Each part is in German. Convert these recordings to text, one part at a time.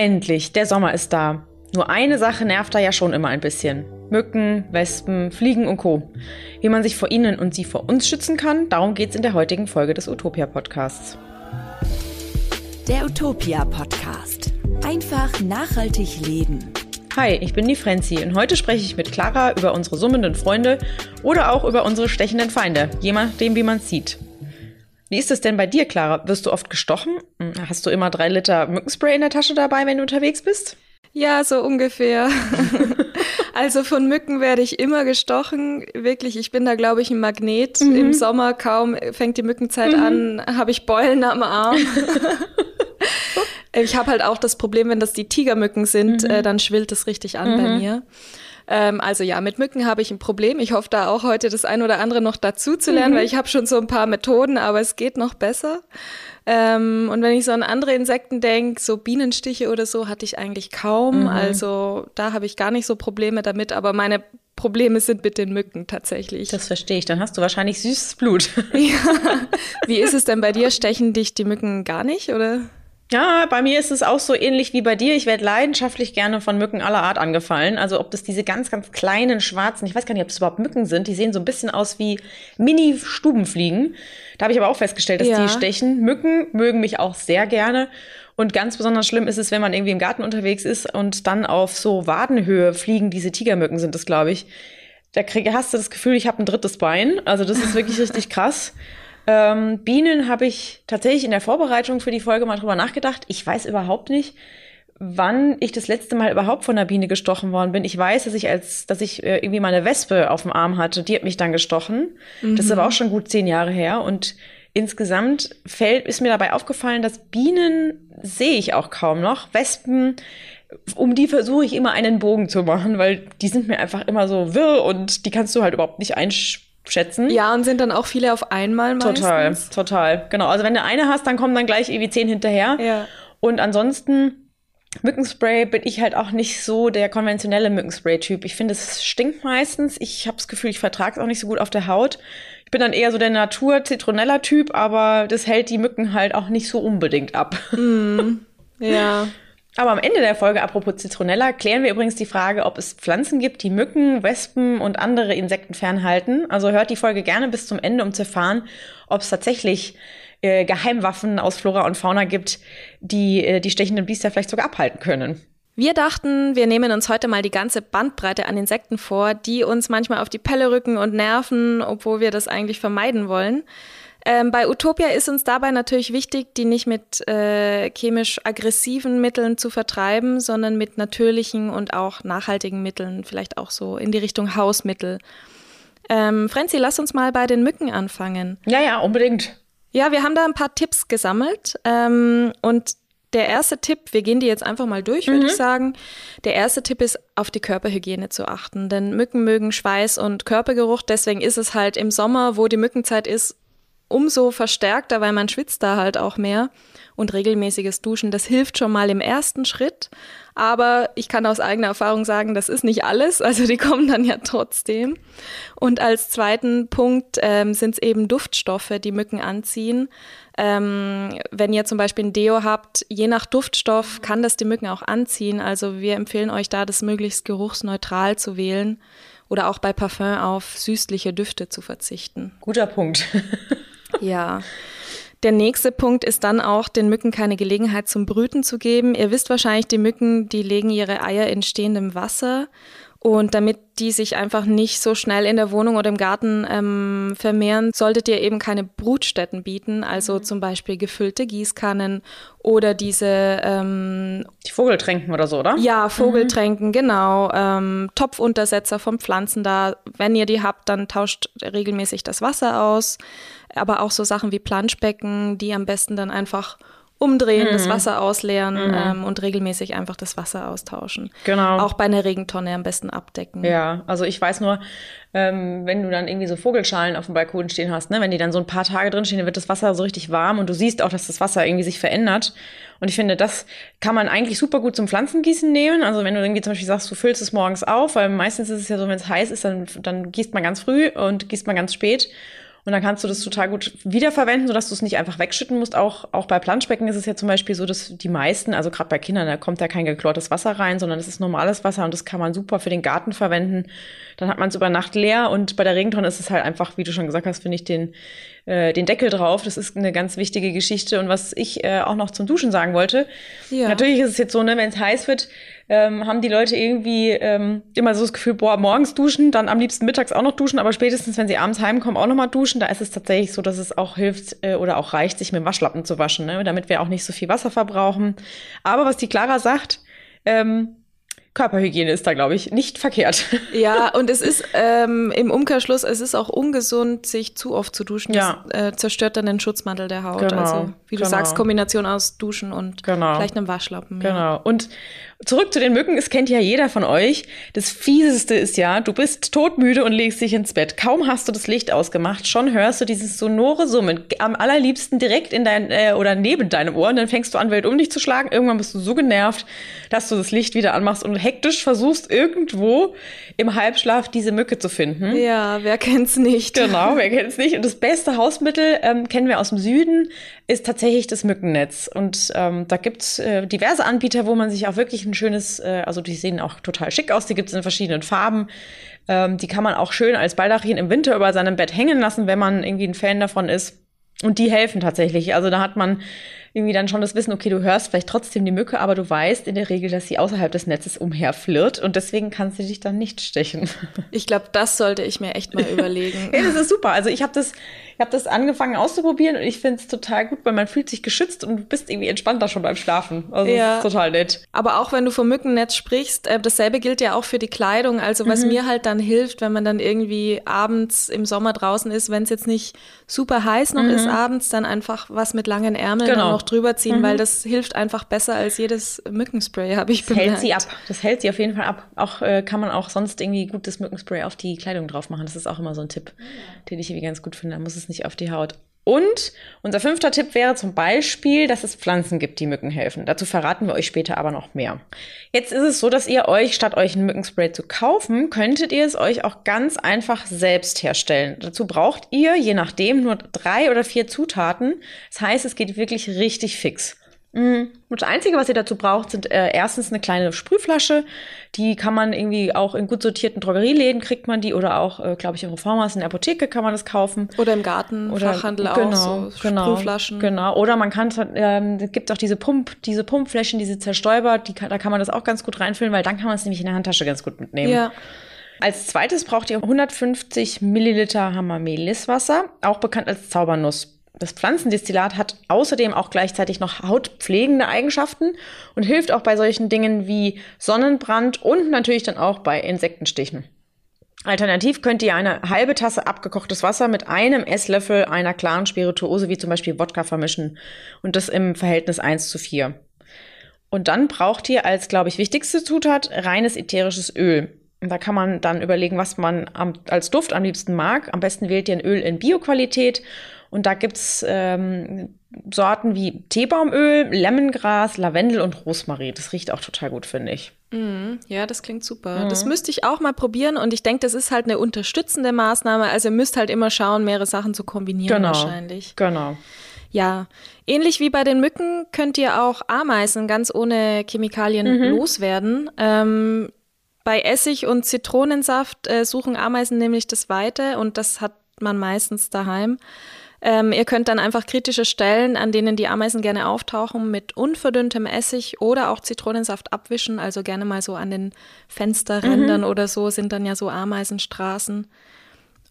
Endlich, der Sommer ist da. Nur eine Sache nervt da ja schon immer ein bisschen. Mücken, Wespen, Fliegen und Co. Wie man sich vor ihnen und sie vor uns schützen kann, darum geht's in der heutigen Folge des Utopia Podcasts. Der Utopia Podcast. Einfach nachhaltig leben. Hi, ich bin die Frenzi und heute spreche ich mit Clara über unsere summenden Freunde oder auch über unsere stechenden Feinde, je nachdem, wie man sieht. Wie ist es denn bei dir, Clara? Wirst du oft gestochen? Hast du immer drei Liter Mückenspray in der Tasche dabei, wenn du unterwegs bist? Ja, so ungefähr. also von Mücken werde ich immer gestochen. Wirklich, ich bin da, glaube ich, ein Magnet. Mhm. Im Sommer kaum fängt die Mückenzeit mhm. an, habe ich Beulen am Arm. ich habe halt auch das Problem, wenn das die Tigermücken sind, mhm. äh, dann schwillt es richtig an bei mhm. mir. Ähm, also ja, mit Mücken habe ich ein Problem. Ich hoffe da auch heute das ein oder andere noch dazu zu lernen, mhm. weil ich habe schon so ein paar Methoden, aber es geht noch besser. Ähm, und wenn ich so an andere Insekten denke, so Bienenstiche oder so, hatte ich eigentlich kaum. Mhm. Also da habe ich gar nicht so Probleme damit, aber meine Probleme sind mit den Mücken tatsächlich. Das verstehe ich. Dann hast du wahrscheinlich süßes Blut. ja. Wie ist es denn bei dir? Stechen dich die Mücken gar nicht, oder? Ja, bei mir ist es auch so ähnlich wie bei dir. Ich werde leidenschaftlich gerne von Mücken aller Art angefallen. Also ob das diese ganz, ganz kleinen schwarzen, ich weiß gar nicht, ob das überhaupt Mücken sind, die sehen so ein bisschen aus wie Mini-Stubenfliegen. Da habe ich aber auch festgestellt, dass ja. die stechen. Mücken mögen mich auch sehr gerne. Und ganz besonders schlimm ist es, wenn man irgendwie im Garten unterwegs ist und dann auf so Wadenhöhe fliegen, diese Tigermücken sind das, glaube ich. Da krieg, hast du das Gefühl, ich habe ein drittes Bein. Also das ist wirklich richtig krass. Ähm, Bienen habe ich tatsächlich in der Vorbereitung für die Folge mal drüber nachgedacht. Ich weiß überhaupt nicht, wann ich das letzte Mal überhaupt von einer Biene gestochen worden bin. Ich weiß, dass ich als, dass ich äh, irgendwie meine Wespe auf dem Arm hatte. Die hat mich dann gestochen. Mhm. Das ist aber auch schon gut zehn Jahre her. Und insgesamt fällt, ist mir dabei aufgefallen, dass Bienen sehe ich auch kaum noch. Wespen, um die versuche ich immer einen Bogen zu machen, weil die sind mir einfach immer so wirr und die kannst du halt überhaupt nicht einspielen schätzen. Ja, und sind dann auch viele auf einmal meistens. Total, total. Genau. Also wenn du eine hast, dann kommen dann gleich irgendwie zehn hinterher. Ja. Und ansonsten Mückenspray bin ich halt auch nicht so der konventionelle Mückenspray-Typ. Ich finde, es stinkt meistens. Ich habe das Gefühl, ich vertrage es auch nicht so gut auf der Haut. Ich bin dann eher so der Natur-Zitronella-Typ, aber das hält die Mücken halt auch nicht so unbedingt ab. Mm, ja. Aber am Ende der Folge, apropos Zitronella, klären wir übrigens die Frage, ob es Pflanzen gibt, die Mücken, Wespen und andere Insekten fernhalten. Also hört die Folge gerne bis zum Ende, um zu erfahren, ob es tatsächlich äh, Geheimwaffen aus Flora und Fauna gibt, die äh, die stechenden Biester vielleicht sogar abhalten können. Wir dachten, wir nehmen uns heute mal die ganze Bandbreite an Insekten vor, die uns manchmal auf die Pelle rücken und nerven, obwohl wir das eigentlich vermeiden wollen. Ähm, bei Utopia ist uns dabei natürlich wichtig, die nicht mit äh, chemisch aggressiven Mitteln zu vertreiben, sondern mit natürlichen und auch nachhaltigen Mitteln, vielleicht auch so in die Richtung Hausmittel. Ähm, Frenzi, lass uns mal bei den Mücken anfangen. Ja, ja, unbedingt. Ja, wir haben da ein paar Tipps gesammelt ähm, und der erste Tipp, wir gehen die jetzt einfach mal durch, würde mhm. ich sagen. Der erste Tipp ist, auf die Körperhygiene zu achten. Denn Mücken mögen Schweiß und Körpergeruch. Deswegen ist es halt im Sommer, wo die Mückenzeit ist, umso verstärkter, weil man schwitzt da halt auch mehr. Und regelmäßiges Duschen, das hilft schon mal im ersten Schritt. Aber ich kann aus eigener Erfahrung sagen, das ist nicht alles. Also die kommen dann ja trotzdem. Und als zweiten Punkt ähm, sind es eben Duftstoffe, die Mücken anziehen. Ähm, wenn ihr zum Beispiel ein Deo habt, je nach Duftstoff kann das die Mücken auch anziehen. Also wir empfehlen euch da, das möglichst geruchsneutral zu wählen oder auch bei Parfum auf süßliche Düfte zu verzichten. Guter Punkt. Ja. Der nächste Punkt ist dann auch, den Mücken keine Gelegenheit zum Brüten zu geben. Ihr wisst wahrscheinlich, die Mücken, die legen ihre Eier in stehendem Wasser. Und damit die sich einfach nicht so schnell in der Wohnung oder im Garten ähm, vermehren, solltet ihr eben keine Brutstätten bieten, also mhm. zum Beispiel gefüllte Gießkannen oder diese ähm, die Vogeltränken oder so, oder? Ja, Vogeltränken, mhm. genau. Ähm, Topfuntersetzer von Pflanzen da. Wenn ihr die habt, dann tauscht regelmäßig das Wasser aus aber auch so Sachen wie Planschbecken, die am besten dann einfach umdrehen, mhm. das Wasser ausleeren mhm. ähm, und regelmäßig einfach das Wasser austauschen. Genau. Auch bei einer Regentonne am besten abdecken. Ja, also ich weiß nur, ähm, wenn du dann irgendwie so Vogelschalen auf dem Balkon stehen hast, ne, wenn die dann so ein paar Tage drin stehen, dann wird das Wasser so richtig warm und du siehst auch, dass das Wasser irgendwie sich verändert. Und ich finde, das kann man eigentlich super gut zum Pflanzengießen nehmen. Also wenn du irgendwie zum Beispiel sagst, du füllst es morgens auf, weil meistens ist es ja so, wenn es heiß ist, dann, dann gießt man ganz früh und gießt man ganz spät. Und dann kannst du das total gut wiederverwenden, sodass du es nicht einfach wegschütten musst. Auch, auch bei Planschbecken ist es ja zum Beispiel so, dass die meisten, also gerade bei Kindern, da kommt ja kein geklortes Wasser rein, sondern es ist normales Wasser und das kann man super für den Garten verwenden. Dann hat man es über Nacht leer und bei der Regentonne ist es halt einfach, wie du schon gesagt hast, finde ich den, äh, den Deckel drauf. Das ist eine ganz wichtige Geschichte. Und was ich äh, auch noch zum Duschen sagen wollte, ja. natürlich ist es jetzt so, ne, wenn es heiß wird, ähm, haben die Leute irgendwie ähm, immer so das Gefühl, boah, morgens duschen, dann am liebsten mittags auch noch duschen, aber spätestens, wenn sie abends heimkommen, auch noch mal duschen. Da ist es tatsächlich so, dass es auch hilft äh, oder auch reicht, sich mit dem Waschlappen zu waschen, ne? damit wir auch nicht so viel Wasser verbrauchen. Aber was die Clara sagt, ähm, Körperhygiene ist da, glaube ich, nicht verkehrt. Ja, und es ist ähm, im Umkehrschluss, es ist auch ungesund, sich zu oft zu duschen. Ja. Das äh, zerstört dann den Schutzmantel der Haut. Genau, also, wie du genau. sagst, Kombination aus Duschen und genau. vielleicht einem Waschlappen. Genau. Ja. Und Zurück zu den Mücken, es kennt ja jeder von euch. Das Fieseste ist ja, du bist todmüde und legst dich ins Bett. Kaum hast du das Licht ausgemacht, schon hörst du dieses sonore Summen. Am allerliebsten direkt in dein äh, oder neben deinem Ohr und dann fängst du an, Welt um dich zu schlagen. Irgendwann bist du so genervt, dass du das Licht wieder anmachst und hektisch versuchst, irgendwo im Halbschlaf diese Mücke zu finden. Ja, wer kennt's nicht? Genau, wer kennt's nicht? Und das beste Hausmittel ähm, kennen wir aus dem Süden, ist tatsächlich das Mückennetz. Und ähm, da gibt's äh, diverse Anbieter, wo man sich auch wirklich ein schönes, äh, also die sehen auch total schick aus, die gibt es in verschiedenen Farben. Ähm, die kann man auch schön als Baldachin im Winter über seinem Bett hängen lassen, wenn man irgendwie ein Fan davon ist. Und die helfen tatsächlich. Also da hat man irgendwie dann schon das Wissen, okay, du hörst vielleicht trotzdem die Mücke, aber du weißt in der Regel, dass sie außerhalb des Netzes umherflirrt und deswegen kann sie dich dann nicht stechen. Ich glaube, das sollte ich mir echt mal überlegen. ja, das ist super. Also ich habe das, habe das angefangen auszuprobieren und ich finde es total gut, weil man fühlt sich geschützt und du bist irgendwie entspannter schon beim Schlafen. Also ja. ist total nett. Aber auch wenn du vom Mückennetz sprichst, äh, dasselbe gilt ja auch für die Kleidung. Also was mhm. mir halt dann hilft, wenn man dann irgendwie abends im Sommer draußen ist, wenn es jetzt nicht super heiß noch mhm. ist abends, dann einfach was mit langen Ärmeln genau. noch drüber ziehen, mhm. weil das hilft einfach besser als jedes Mückenspray, habe ich das bemerkt. hält sie ab. Das hält sie auf jeden Fall ab. Auch äh, kann man auch sonst irgendwie gutes Mückenspray auf die Kleidung drauf machen. Das ist auch immer so ein Tipp, den ich irgendwie ganz gut finde. Da muss es nicht auf die Haut. Und unser fünfter Tipp wäre zum Beispiel, dass es Pflanzen gibt, die Mücken helfen. Dazu verraten wir euch später aber noch mehr. Jetzt ist es so, dass ihr euch, statt euch ein Mückenspray zu kaufen, könntet ihr es euch auch ganz einfach selbst herstellen. Dazu braucht ihr, je nachdem, nur drei oder vier Zutaten. Das heißt, es geht wirklich richtig fix. Mhm. Und das Einzige, was ihr dazu braucht, sind äh, erstens eine kleine Sprühflasche. Die kann man irgendwie auch in gut sortierten Drogerieläden kriegt man die oder auch, äh, glaube ich, im Reformhaus in der Apotheke kann man das kaufen. Oder im Garten, oder, Fachhandel genau, auch, so genau, Sprühflaschen. Genau, oder man kann, ähm, es gibt auch diese Pump, diese Pumpflächen, diese Zerstäuber, die da kann man das auch ganz gut reinfüllen, weil dann kann man es nämlich in der Handtasche ganz gut mitnehmen. Ja. Als zweites braucht ihr 150 Milliliter Hamameliswasser, auch bekannt als Zaubernuss. Das Pflanzendestillat hat außerdem auch gleichzeitig noch hautpflegende Eigenschaften und hilft auch bei solchen Dingen wie Sonnenbrand und natürlich dann auch bei Insektenstichen. Alternativ könnt ihr eine halbe Tasse abgekochtes Wasser mit einem Esslöffel einer klaren Spirituose wie zum Beispiel Wodka vermischen und das im Verhältnis 1 zu 4. Und dann braucht ihr als, glaube ich, wichtigste Zutat reines ätherisches Öl. Da kann man dann überlegen, was man am, als Duft am liebsten mag. Am besten wählt ihr ein Öl in Bioqualität und da gibt's ähm, Sorten wie Teebaumöl, Lemongras, Lavendel und Rosmarin. Das riecht auch total gut, finde ich. Mm, ja, das klingt super. Mhm. Das müsste ich auch mal probieren und ich denke, das ist halt eine unterstützende Maßnahme. Also ihr müsst halt immer schauen, mehrere Sachen zu kombinieren genau, wahrscheinlich. Genau. Ja, ähnlich wie bei den Mücken könnt ihr auch Ameisen ganz ohne Chemikalien mhm. loswerden. Ähm, bei Essig und Zitronensaft äh, suchen Ameisen nämlich das Weite und das hat man meistens daheim. Ähm, ihr könnt dann einfach kritische Stellen, an denen die Ameisen gerne auftauchen, mit unverdünntem Essig oder auch Zitronensaft abwischen. Also gerne mal so an den Fensterrändern mhm. oder so sind dann ja so Ameisenstraßen.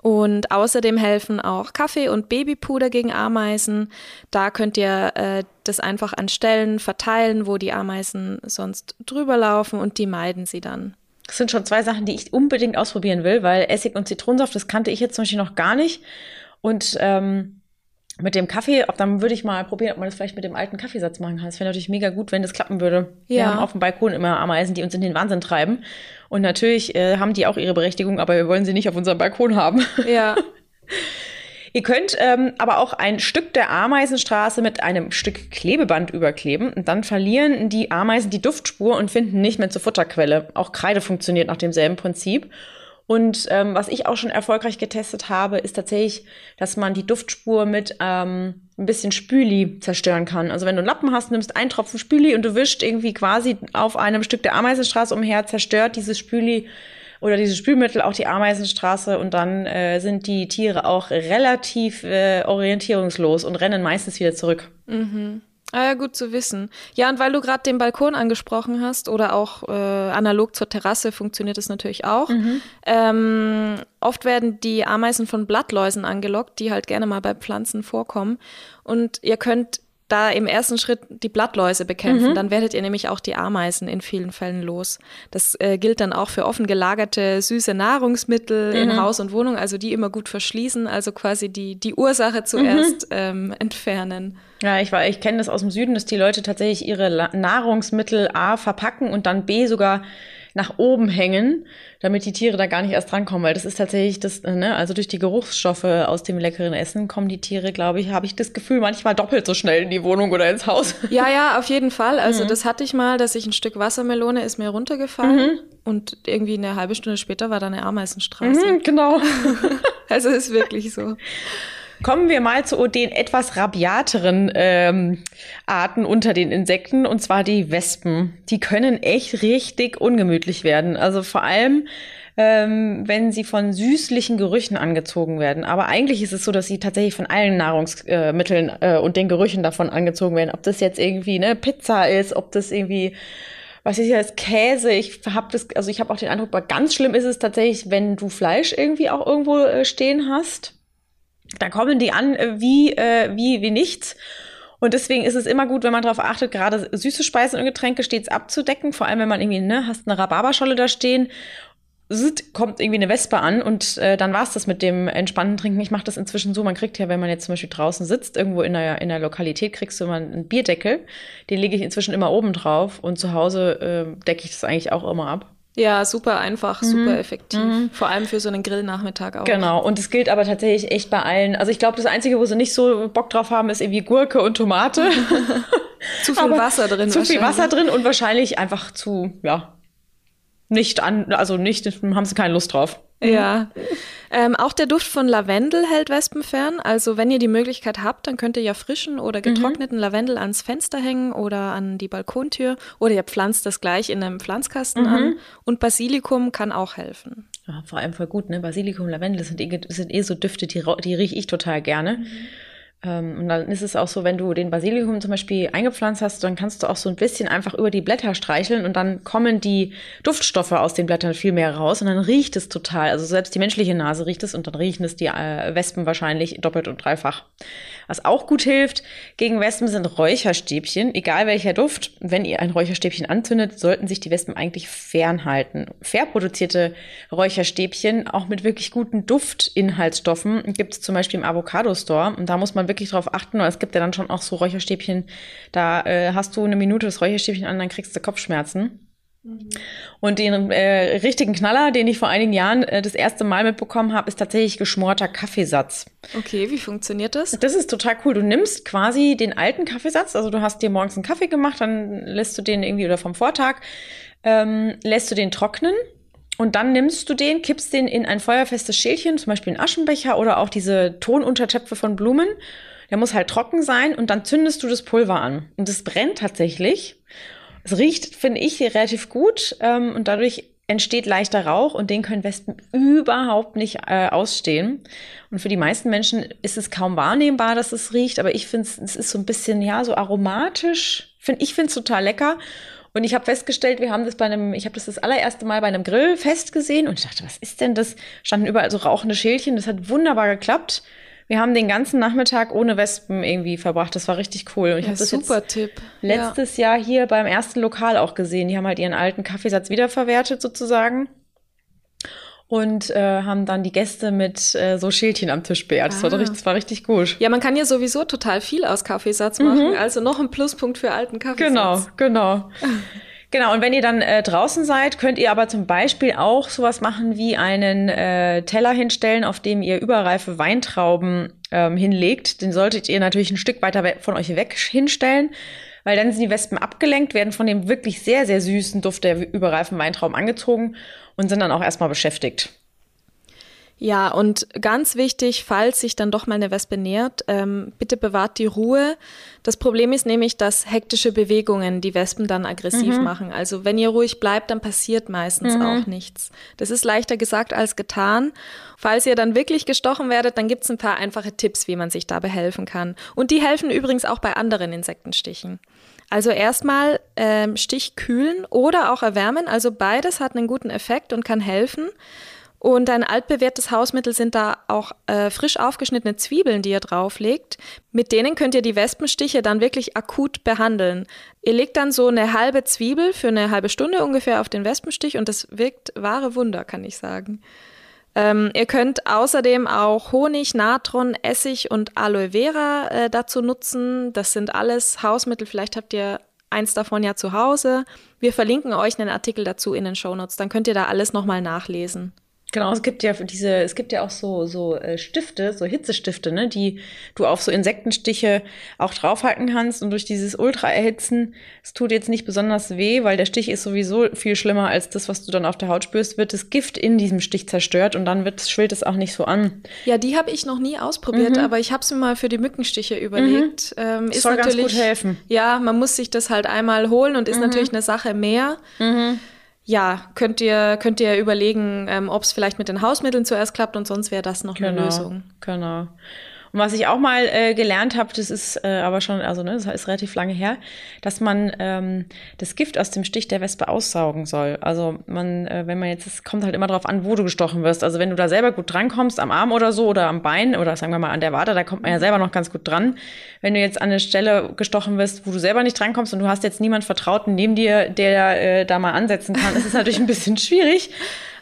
Und außerdem helfen auch Kaffee und Babypuder gegen Ameisen. Da könnt ihr äh, das einfach an Stellen verteilen, wo die Ameisen sonst drüber laufen und die meiden sie dann. Das sind schon zwei Sachen, die ich unbedingt ausprobieren will, weil Essig und Zitronensaft, das kannte ich jetzt zum Beispiel noch gar nicht. Und ähm, mit dem Kaffee, ob dann würde ich mal probieren, ob man das vielleicht mit dem alten Kaffeesatz machen kann. Das wäre natürlich mega gut, wenn das klappen würde. Ja. Wir haben auf dem Balkon immer Ameisen, die uns in den Wahnsinn treiben. Und natürlich äh, haben die auch ihre Berechtigung, aber wir wollen sie nicht auf unserem Balkon haben. Ja. Ihr könnt ähm, aber auch ein Stück der Ameisenstraße mit einem Stück Klebeband überkleben und dann verlieren die Ameisen die Duftspur und finden nicht mehr zur Futterquelle. Auch Kreide funktioniert nach demselben Prinzip. Und ähm, was ich auch schon erfolgreich getestet habe, ist tatsächlich, dass man die Duftspur mit ähm, ein bisschen Spüli zerstören kann. Also wenn du einen Lappen hast, nimmst einen Tropfen Spüli und du wischt irgendwie quasi auf einem Stück der Ameisenstraße umher, zerstört dieses Spüli oder dieses Spülmittel auch die Ameisenstraße und dann äh, sind die Tiere auch relativ äh, orientierungslos und rennen meistens wieder zurück. Mhm. Ah ja, gut zu wissen. Ja, und weil du gerade den Balkon angesprochen hast oder auch äh, analog zur Terrasse funktioniert das natürlich auch. Mhm. Ähm, oft werden die Ameisen von Blattläusen angelockt, die halt gerne mal bei Pflanzen vorkommen. Und ihr könnt da im ersten Schritt die Blattläuse bekämpfen. Mhm. Dann werdet ihr nämlich auch die Ameisen in vielen Fällen los. Das äh, gilt dann auch für offen gelagerte süße Nahrungsmittel mhm. in Haus und Wohnung, also die immer gut verschließen, also quasi die, die Ursache zuerst mhm. ähm, entfernen. Ja, ich, war, ich kenne das aus dem Süden, dass die Leute tatsächlich ihre Nahrungsmittel A verpacken und dann B sogar nach oben hängen, damit die Tiere da gar nicht erst drankommen, weil das ist tatsächlich das, ne, also durch die Geruchsstoffe aus dem leckeren Essen kommen die Tiere, glaube ich, habe ich das Gefühl, manchmal doppelt so schnell in die Wohnung oder ins Haus. Ja, ja, auf jeden Fall. Also mhm. das hatte ich mal, dass ich ein Stück Wassermelone ist mir runtergefallen mhm. und irgendwie eine halbe Stunde später war da eine Ameisenstraße. Mhm, genau. also ist wirklich so. Kommen wir mal zu den etwas rabiateren ähm, Arten unter den Insekten, und zwar die Wespen. Die können echt richtig ungemütlich werden. Also vor allem, ähm, wenn sie von süßlichen Gerüchen angezogen werden. Aber eigentlich ist es so, dass sie tatsächlich von allen Nahrungsmitteln äh, und den Gerüchen davon angezogen werden. Ob das jetzt irgendwie eine Pizza ist, ob das irgendwie was ist jetzt Käse? Ich habe das, also ich habe auch den Eindruck, aber ganz schlimm ist es tatsächlich, wenn du Fleisch irgendwie auch irgendwo äh, stehen hast. Da kommen die an äh, wie, äh, wie, wie nichts. Und deswegen ist es immer gut, wenn man darauf achtet, gerade süße Speisen und Getränke stets abzudecken. Vor allem, wenn man irgendwie, ne, hast eine Rhabarberscholle da stehen, kommt irgendwie eine Wespe an und äh, dann war's das mit dem entspannten Trinken. Ich mache das inzwischen so, man kriegt ja, wenn man jetzt zum Beispiel draußen sitzt, irgendwo in der, in der Lokalität, kriegst du immer einen Bierdeckel. Den lege ich inzwischen immer oben drauf und zu Hause äh, decke ich das eigentlich auch immer ab. Ja, super einfach, mhm. super effektiv. Mhm. Vor allem für so einen Grillnachmittag auch. Genau, und es gilt aber tatsächlich echt bei allen. Also ich glaube, das Einzige, wo sie nicht so Bock drauf haben, ist irgendwie Gurke und Tomate. zu viel aber Wasser drin. Zu viel Wasser drin und wahrscheinlich einfach zu, ja, nicht an, also nicht, haben sie keine Lust drauf. Ja. Ähm, auch der Duft von Lavendel hält Wespen fern. Also wenn ihr die Möglichkeit habt, dann könnt ihr ja frischen oder getrockneten mhm. Lavendel ans Fenster hängen oder an die Balkontür oder ihr pflanzt das gleich in einem Pflanzkasten mhm. an. Und Basilikum kann auch helfen. Ja, vor allem voll gut, ne? Basilikum, Lavendel, das sind eh, das sind eh so Düfte, die, die rieche ich total gerne. Mhm. Ähm, und dann ist es auch so, wenn du den Basilikum zum Beispiel eingepflanzt hast, dann kannst du auch so ein bisschen einfach über die Blätter streicheln und dann kommen die Duftstoffe aus den Blättern viel mehr raus und dann riecht es total. Also selbst die menschliche Nase riecht es und dann riechen es die äh, Wespen wahrscheinlich doppelt und dreifach. Was auch gut hilft gegen Wespen sind Räucherstäbchen, egal welcher Duft. Wenn ihr ein Räucherstäbchen anzündet, sollten sich die Wespen eigentlich fernhalten. Fair produzierte Räucherstäbchen, auch mit wirklich guten Duftinhaltsstoffen, gibt es zum Beispiel im Avocado Store und da muss man wirklich drauf achten. Es gibt ja dann schon auch so Räucherstäbchen, da äh, hast du eine Minute das Räucherstäbchen an, dann kriegst du Kopfschmerzen. Mhm. Und den äh, richtigen Knaller, den ich vor einigen Jahren äh, das erste Mal mitbekommen habe, ist tatsächlich geschmorter Kaffeesatz. Okay, wie funktioniert das? Das ist total cool. Du nimmst quasi den alten Kaffeesatz, also du hast dir morgens einen Kaffee gemacht, dann lässt du den irgendwie oder vom Vortag, ähm, lässt du den trocknen und dann nimmst du den, kippst den in ein feuerfestes Schälchen, zum Beispiel einen Aschenbecher oder auch diese Tonuntertöpfe von Blumen. Der muss halt trocken sein und dann zündest du das Pulver an. Und es brennt tatsächlich. Es riecht, finde ich, relativ gut ähm, und dadurch entsteht leichter Rauch und den können Wespen überhaupt nicht äh, ausstehen. Und für die meisten Menschen ist es kaum wahrnehmbar, dass es riecht, aber ich finde es ist so ein bisschen, ja, so aromatisch. Find, ich finde es total lecker. Und ich habe festgestellt, wir haben das bei einem, ich habe das das allererste Mal bei einem Grillfest gesehen und ich dachte, was ist denn das? Standen überall so rauchende Schälchen, das hat wunderbar geklappt. Wir haben den ganzen Nachmittag ohne Wespen irgendwie verbracht. Das war richtig cool. Und ich ja, habe das super jetzt Tipp. letztes ja. Jahr hier beim ersten Lokal auch gesehen. Die haben halt ihren alten Kaffeesatz wiederverwertet sozusagen und äh, haben dann die Gäste mit äh, so Schildchen am Tisch beehrt. Das, ah. war richtig, das war richtig gut. Ja, man kann ja sowieso total viel aus Kaffeesatz machen. Mhm. Also noch ein Pluspunkt für alten Kaffeesatz. Genau, genau. Genau, und wenn ihr dann äh, draußen seid, könnt ihr aber zum Beispiel auch sowas machen wie einen äh, Teller hinstellen, auf dem ihr überreife Weintrauben ähm, hinlegt. Den solltet ihr natürlich ein Stück weiter von euch weg hinstellen, weil dann sind die Wespen abgelenkt, werden von dem wirklich sehr, sehr süßen Duft der überreifen Weintrauben angezogen und sind dann auch erstmal beschäftigt. Ja, und ganz wichtig, falls sich dann doch mal eine Wespe nähert, ähm, bitte bewahrt die Ruhe. Das Problem ist nämlich, dass hektische Bewegungen die Wespen dann aggressiv mhm. machen. Also wenn ihr ruhig bleibt, dann passiert meistens mhm. auch nichts. Das ist leichter gesagt als getan. Falls ihr dann wirklich gestochen werdet, dann gibt's ein paar einfache Tipps, wie man sich dabei helfen kann. Und die helfen übrigens auch bei anderen Insektenstichen. Also erstmal ähm, Stich kühlen oder auch erwärmen. Also beides hat einen guten Effekt und kann helfen. Und ein altbewährtes Hausmittel sind da auch äh, frisch aufgeschnittene Zwiebeln, die ihr drauflegt. Mit denen könnt ihr die Wespenstiche dann wirklich akut behandeln. Ihr legt dann so eine halbe Zwiebel für eine halbe Stunde ungefähr auf den Wespenstich und das wirkt wahre Wunder, kann ich sagen. Ähm, ihr könnt außerdem auch Honig, Natron, Essig und Aloe Vera äh, dazu nutzen. Das sind alles Hausmittel. Vielleicht habt ihr eins davon ja zu Hause. Wir verlinken euch einen Artikel dazu in den Shownotes. Dann könnt ihr da alles nochmal nachlesen. Genau, es gibt ja diese, es gibt ja auch so so äh, Stifte, so Hitzestifte, ne, die du auf so Insektenstiche auch draufhalten kannst und durch dieses Ultraerhitzen, es tut jetzt nicht besonders weh, weil der Stich ist sowieso viel schlimmer als das, was du dann auf der Haut spürst, wird das Gift in diesem Stich zerstört und dann wird schwillt es auch nicht so an. Ja, die habe ich noch nie ausprobiert, mhm. aber ich habe es mir mal für die Mückenstiche überlegt. Mhm. Ähm, ist Soll natürlich, ganz gut helfen. Ja, man muss sich das halt einmal holen und ist mhm. natürlich eine Sache mehr. Mhm ja, könnt ihr, könnt ihr überlegen, ähm, ob es vielleicht mit den Hausmitteln zuerst klappt und sonst wäre das noch genau, eine Lösung. Genau. Und was ich auch mal äh, gelernt habe, das ist äh, aber schon, also ne, das ist relativ lange her, dass man ähm, das Gift aus dem Stich der Wespe aussaugen soll. Also man, äh, wenn man jetzt, es kommt halt immer darauf an, wo du gestochen wirst. Also wenn du da selber gut drankommst, am Arm oder so oder am Bein oder sagen wir mal an der Wade, da kommt man ja selber noch ganz gut dran. Wenn du jetzt an eine Stelle gestochen wirst, wo du selber nicht drankommst und du hast jetzt niemand Vertrauten neben dir, der äh, da mal ansetzen kann, ist es natürlich ein bisschen schwierig.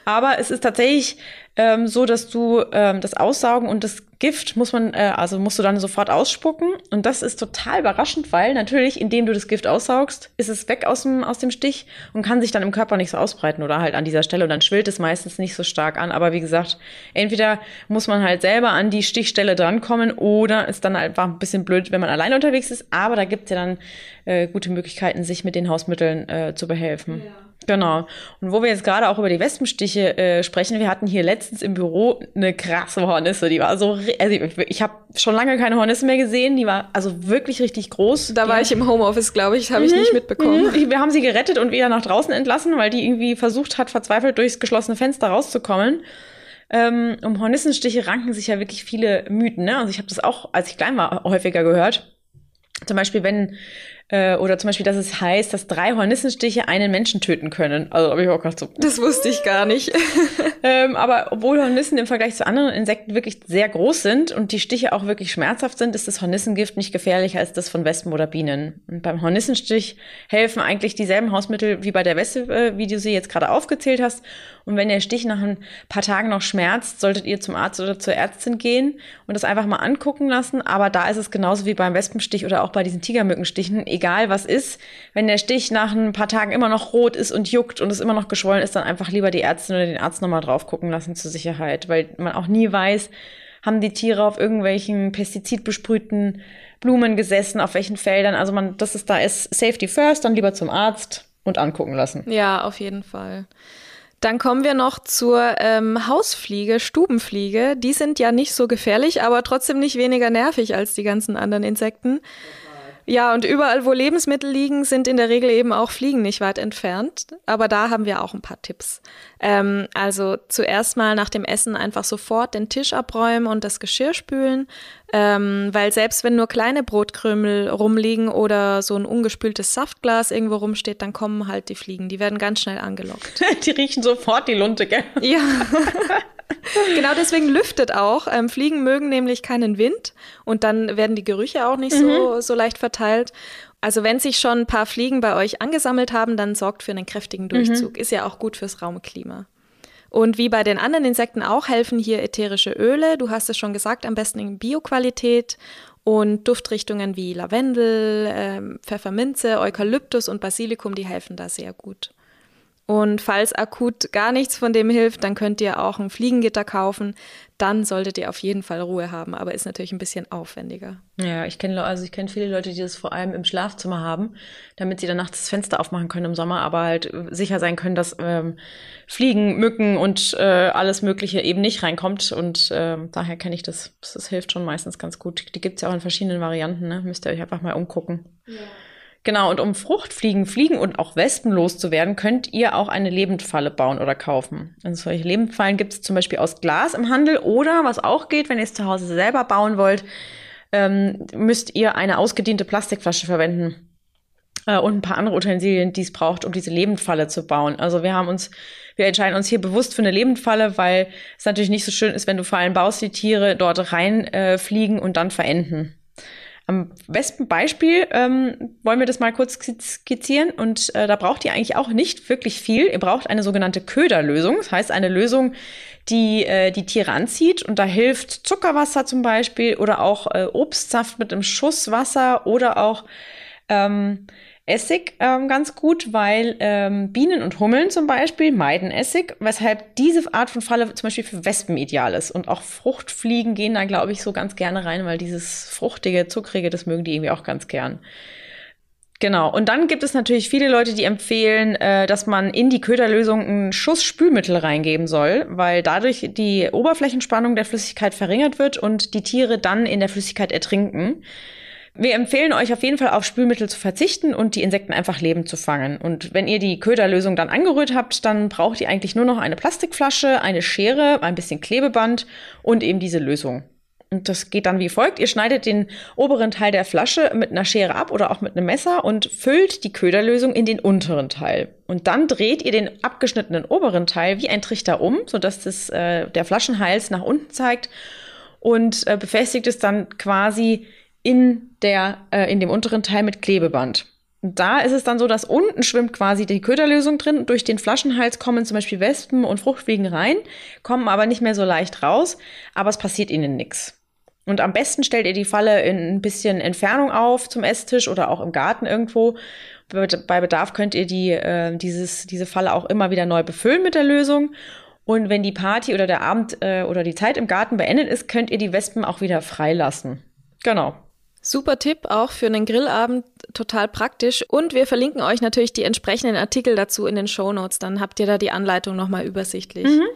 Aber es ist tatsächlich ähm, so, dass du ähm, das Aussaugen und das Gift muss man, äh, also musst du dann sofort ausspucken. Und das ist total überraschend, weil natürlich, indem du das Gift aussaugst, ist es weg aus dem, aus dem Stich und kann sich dann im Körper nicht so ausbreiten oder halt an dieser Stelle. Und dann schwillt es meistens nicht so stark an. Aber wie gesagt, entweder muss man halt selber an die Stichstelle drankommen oder ist dann einfach ein bisschen blöd, wenn man alleine unterwegs ist. Aber da gibt es ja dann äh, gute Möglichkeiten, sich mit den Hausmitteln äh, zu behelfen. Ja. Genau. Und wo wir jetzt gerade auch über die Wespenstiche äh, sprechen, wir hatten hier letztens im Büro eine krasse Hornisse. Die war so, also ich, ich habe schon lange keine Hornisse mehr gesehen. Die war also wirklich richtig groß. Da die war ich im Homeoffice, glaube ich, habe ich mhm, nicht mitbekommen. Mhm. Wir haben sie gerettet und wieder nach draußen entlassen, weil die irgendwie versucht hat, verzweifelt durchs geschlossene Fenster rauszukommen. Ähm, um Hornissenstiche ranken sich ja wirklich viele Mythen. Ne? Also ich habe das auch, als ich klein war, häufiger gehört. Zum Beispiel, wenn äh, oder zum Beispiel, dass es heißt, dass drei Hornissenstiche einen Menschen töten können. Also habe ich auch gedacht so. Das wusste ich gar nicht. ähm, aber obwohl Hornissen im Vergleich zu anderen Insekten wirklich sehr groß sind und die Stiche auch wirklich schmerzhaft sind, ist das Hornissengift nicht gefährlicher als das von Wespen oder Bienen. Und beim Hornissenstich helfen eigentlich dieselben Hausmittel wie bei der Wespe, äh, wie du sie jetzt gerade aufgezählt hast. Und wenn der Stich nach ein paar Tagen noch schmerzt, solltet ihr zum Arzt oder zur Ärztin gehen und das einfach mal angucken lassen. Aber da ist es genauso wie beim Wespenstich oder auch bei diesen Tigermückenstichen egal was ist, wenn der Stich nach ein paar Tagen immer noch rot ist und juckt und es immer noch geschwollen ist, dann einfach lieber die Ärztin oder den Arzt nochmal drauf gucken lassen zur Sicherheit, weil man auch nie weiß, haben die Tiere auf irgendwelchen pestizidbesprühten Blumen gesessen, auf welchen Feldern. Also man, das ist da ist Safety first, dann lieber zum Arzt und angucken lassen. Ja, auf jeden Fall. Dann kommen wir noch zur ähm, Hausfliege, Stubenfliege. Die sind ja nicht so gefährlich, aber trotzdem nicht weniger nervig als die ganzen anderen Insekten. Ja, und überall, wo Lebensmittel liegen, sind in der Regel eben auch Fliegen nicht weit entfernt. Aber da haben wir auch ein paar Tipps. Ähm, also zuerst mal nach dem Essen einfach sofort den Tisch abräumen und das Geschirr spülen. Ähm, weil selbst wenn nur kleine Brotkrümel rumliegen oder so ein ungespültes Saftglas irgendwo rumsteht, dann kommen halt die Fliegen. Die werden ganz schnell angelockt. die riechen sofort die Lunte, gell? Ja. genau deswegen lüftet auch. Ähm, Fliegen mögen nämlich keinen Wind und dann werden die Gerüche auch nicht mhm. so, so leicht verteilt. Also wenn sich schon ein paar Fliegen bei euch angesammelt haben, dann sorgt für einen kräftigen Durchzug. Mhm. Ist ja auch gut fürs Raumklima. Und wie bei den anderen Insekten auch helfen hier ätherische Öle. Du hast es schon gesagt, am besten in Bioqualität und Duftrichtungen wie Lavendel, ähm, Pfefferminze, Eukalyptus und Basilikum, die helfen da sehr gut. Und falls akut gar nichts von dem hilft, dann könnt ihr auch ein Fliegengitter kaufen. Dann solltet ihr auf jeden Fall Ruhe haben, aber ist natürlich ein bisschen aufwendiger. Ja, ich kenne also ich kenne viele Leute, die das vor allem im Schlafzimmer haben, damit sie dann nachts das Fenster aufmachen können im Sommer, aber halt sicher sein können, dass ähm, Fliegen, Mücken und äh, alles Mögliche eben nicht reinkommt. Und äh, daher kenne ich das. das. hilft schon meistens ganz gut. Die gibt's ja auch in verschiedenen Varianten, ne? Müsst ihr euch einfach mal umgucken. Ja. Genau, und um Fruchtfliegen, Fliegen und auch Wespen loszuwerden, könnt ihr auch eine Lebendfalle bauen oder kaufen. Also solche Lebendfallen gibt es zum Beispiel aus Glas im Handel oder was auch geht, wenn ihr es zu Hause selber bauen wollt, ähm, müsst ihr eine ausgediente Plastikflasche verwenden äh, und ein paar andere Utensilien, die es braucht, um diese Lebendfalle zu bauen. Also wir haben uns, wir entscheiden uns hier bewusst für eine Lebendfalle, weil es natürlich nicht so schön ist, wenn du Fallen baust, die Tiere dort reinfliegen äh, und dann verenden. Am besten Beispiel ähm, wollen wir das mal kurz skizzieren und äh, da braucht ihr eigentlich auch nicht wirklich viel. Ihr braucht eine sogenannte Köderlösung, das heißt eine Lösung, die äh, die Tiere anzieht und da hilft Zuckerwasser zum Beispiel oder auch äh, Obstsaft mit einem Schuss Wasser oder auch ähm, Essig ähm, ganz gut, weil ähm, Bienen und Hummeln zum Beispiel meiden Essig, weshalb diese Art von Falle zum Beispiel für Wespen ideal ist. Und auch Fruchtfliegen gehen da, glaube ich, so ganz gerne rein, weil dieses fruchtige, zuckrige, das mögen die irgendwie auch ganz gern. Genau. Und dann gibt es natürlich viele Leute, die empfehlen, äh, dass man in die Köderlösung einen Schuss Spülmittel reingeben soll, weil dadurch die Oberflächenspannung der Flüssigkeit verringert wird und die Tiere dann in der Flüssigkeit ertrinken. Wir empfehlen euch auf jeden Fall auf Spülmittel zu verzichten und die Insekten einfach lebend zu fangen. Und wenn ihr die Köderlösung dann angerührt habt, dann braucht ihr eigentlich nur noch eine Plastikflasche, eine Schere, ein bisschen Klebeband und eben diese Lösung. Und das geht dann wie folgt. Ihr schneidet den oberen Teil der Flasche mit einer Schere ab oder auch mit einem Messer und füllt die Köderlösung in den unteren Teil. Und dann dreht ihr den abgeschnittenen oberen Teil wie ein Trichter um, sodass das, äh, der Flaschenhals nach unten zeigt und äh, befestigt es dann quasi in, der, äh, in dem unteren Teil mit Klebeband. Da ist es dann so, dass unten schwimmt quasi die Köderlösung drin. Durch den Flaschenhals kommen zum Beispiel Wespen und Fruchtfliegen rein, kommen aber nicht mehr so leicht raus, aber es passiert ihnen nichts. Und am besten stellt ihr die Falle in ein bisschen Entfernung auf zum Esstisch oder auch im Garten irgendwo. Bei Bedarf könnt ihr die, äh, dieses, diese Falle auch immer wieder neu befüllen mit der Lösung. Und wenn die Party oder der Abend äh, oder die Zeit im Garten beendet ist, könnt ihr die Wespen auch wieder freilassen. Genau. Super Tipp, auch für einen Grillabend total praktisch. Und wir verlinken euch natürlich die entsprechenden Artikel dazu in den Show Notes. Dann habt ihr da die Anleitung nochmal übersichtlich. Mhm.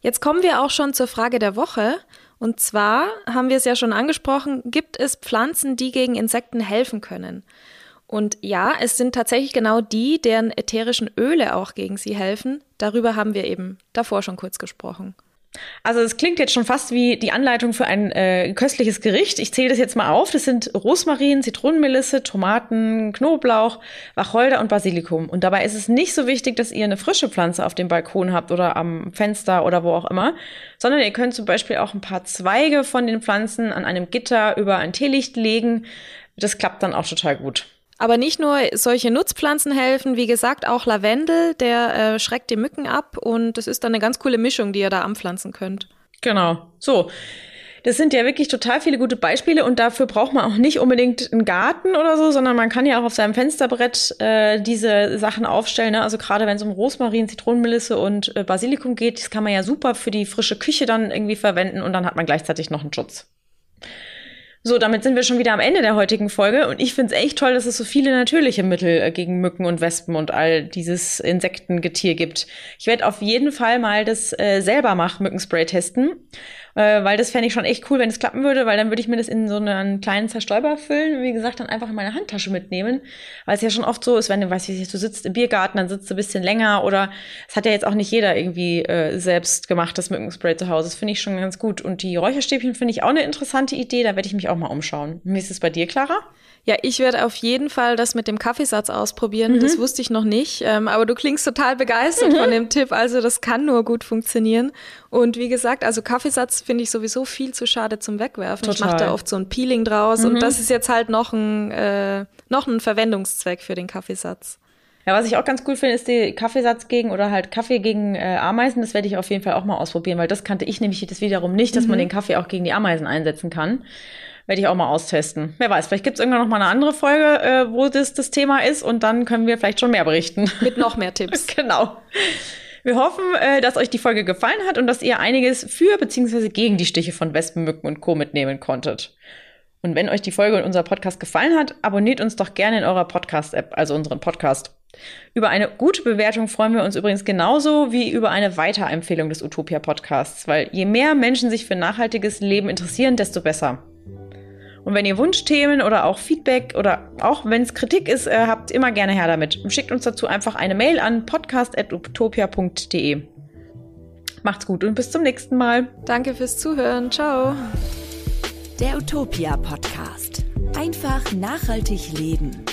Jetzt kommen wir auch schon zur Frage der Woche. Und zwar haben wir es ja schon angesprochen, gibt es Pflanzen, die gegen Insekten helfen können? Und ja, es sind tatsächlich genau die, deren ätherischen Öle auch gegen sie helfen. Darüber haben wir eben davor schon kurz gesprochen. Also es klingt jetzt schon fast wie die Anleitung für ein äh, köstliches Gericht. Ich zähle das jetzt mal auf. Das sind Rosmarin, Zitronenmelisse, Tomaten, Knoblauch, Wacholder und Basilikum. Und dabei ist es nicht so wichtig, dass ihr eine frische Pflanze auf dem Balkon habt oder am Fenster oder wo auch immer, sondern ihr könnt zum Beispiel auch ein paar Zweige von den Pflanzen an einem Gitter über ein Teelicht legen. Das klappt dann auch total gut. Aber nicht nur solche Nutzpflanzen helfen, wie gesagt, auch Lavendel, der äh, schreckt die Mücken ab und das ist dann eine ganz coole Mischung, die ihr da anpflanzen könnt. Genau. So. Das sind ja wirklich total viele gute Beispiele und dafür braucht man auch nicht unbedingt einen Garten oder so, sondern man kann ja auch auf seinem Fensterbrett äh, diese Sachen aufstellen. Ne? Also gerade wenn es um Rosmarin, Zitronenmelisse und äh, Basilikum geht, das kann man ja super für die frische Küche dann irgendwie verwenden und dann hat man gleichzeitig noch einen Schutz. So, damit sind wir schon wieder am Ende der heutigen Folge und ich finde es echt toll, dass es so viele natürliche Mittel äh, gegen Mücken und Wespen und all dieses Insektengetier gibt. Ich werde auf jeden Fall mal das äh, selber mach Mückenspray testen äh, weil das fände ich schon echt cool, wenn es klappen würde, weil dann würde ich mir das in so einen kleinen Zerstäuber füllen, wie gesagt, dann einfach in meine Handtasche mitnehmen, weil es ja schon oft so ist, wenn du, weißt du, du sitzt im Biergarten, dann sitzt du ein bisschen länger oder es hat ja jetzt auch nicht jeder irgendwie äh, selbst gemacht, das Mückenspray zu Hause. Das finde ich schon ganz gut. Und die Räucherstäbchen finde ich auch eine interessante Idee, da werde ich mich auch mal umschauen. Wie ist es bei dir, Clara? Ja, ich werde auf jeden Fall das mit dem Kaffeesatz ausprobieren. Mhm. Das wusste ich noch nicht. Ähm, aber du klingst total begeistert mhm. von dem Tipp. Also das kann nur gut funktionieren. Und wie gesagt, also Kaffeesatz finde ich sowieso viel zu schade zum Wegwerfen. Total. Ich mache da oft so ein Peeling draus. Mhm. Und das ist jetzt halt noch ein, äh, noch ein Verwendungszweck für den Kaffeesatz. Ja, was ich auch ganz cool finde, ist die Kaffeesatz gegen oder halt Kaffee gegen äh, Ameisen. Das werde ich auf jeden Fall auch mal ausprobieren, weil das kannte ich nämlich das wiederum nicht, dass man mhm. den Kaffee auch gegen die Ameisen einsetzen kann. Werde ich auch mal austesten. Wer weiß, vielleicht gibt es irgendwann noch mal eine andere Folge, äh, wo das das Thema ist und dann können wir vielleicht schon mehr berichten. Mit noch mehr Tipps. genau. Wir hoffen, äh, dass euch die Folge gefallen hat und dass ihr einiges für bzw. gegen die Stiche von Wespen, Mücken und Co. mitnehmen konntet. Und wenn euch die Folge und unser Podcast gefallen hat, abonniert uns doch gerne in eurer Podcast-App, also unseren Podcast. Über eine gute Bewertung freuen wir uns übrigens genauso wie über eine Weiterempfehlung des Utopia Podcasts, weil je mehr Menschen sich für nachhaltiges Leben interessieren, desto besser. Und wenn ihr Wunschthemen oder auch Feedback oder auch wenn es Kritik ist, äh, habt immer gerne her damit. Schickt uns dazu einfach eine Mail an podcast.utopia.de. Macht's gut und bis zum nächsten Mal. Danke fürs Zuhören. Ciao. Der Utopia Podcast. Einfach nachhaltig leben.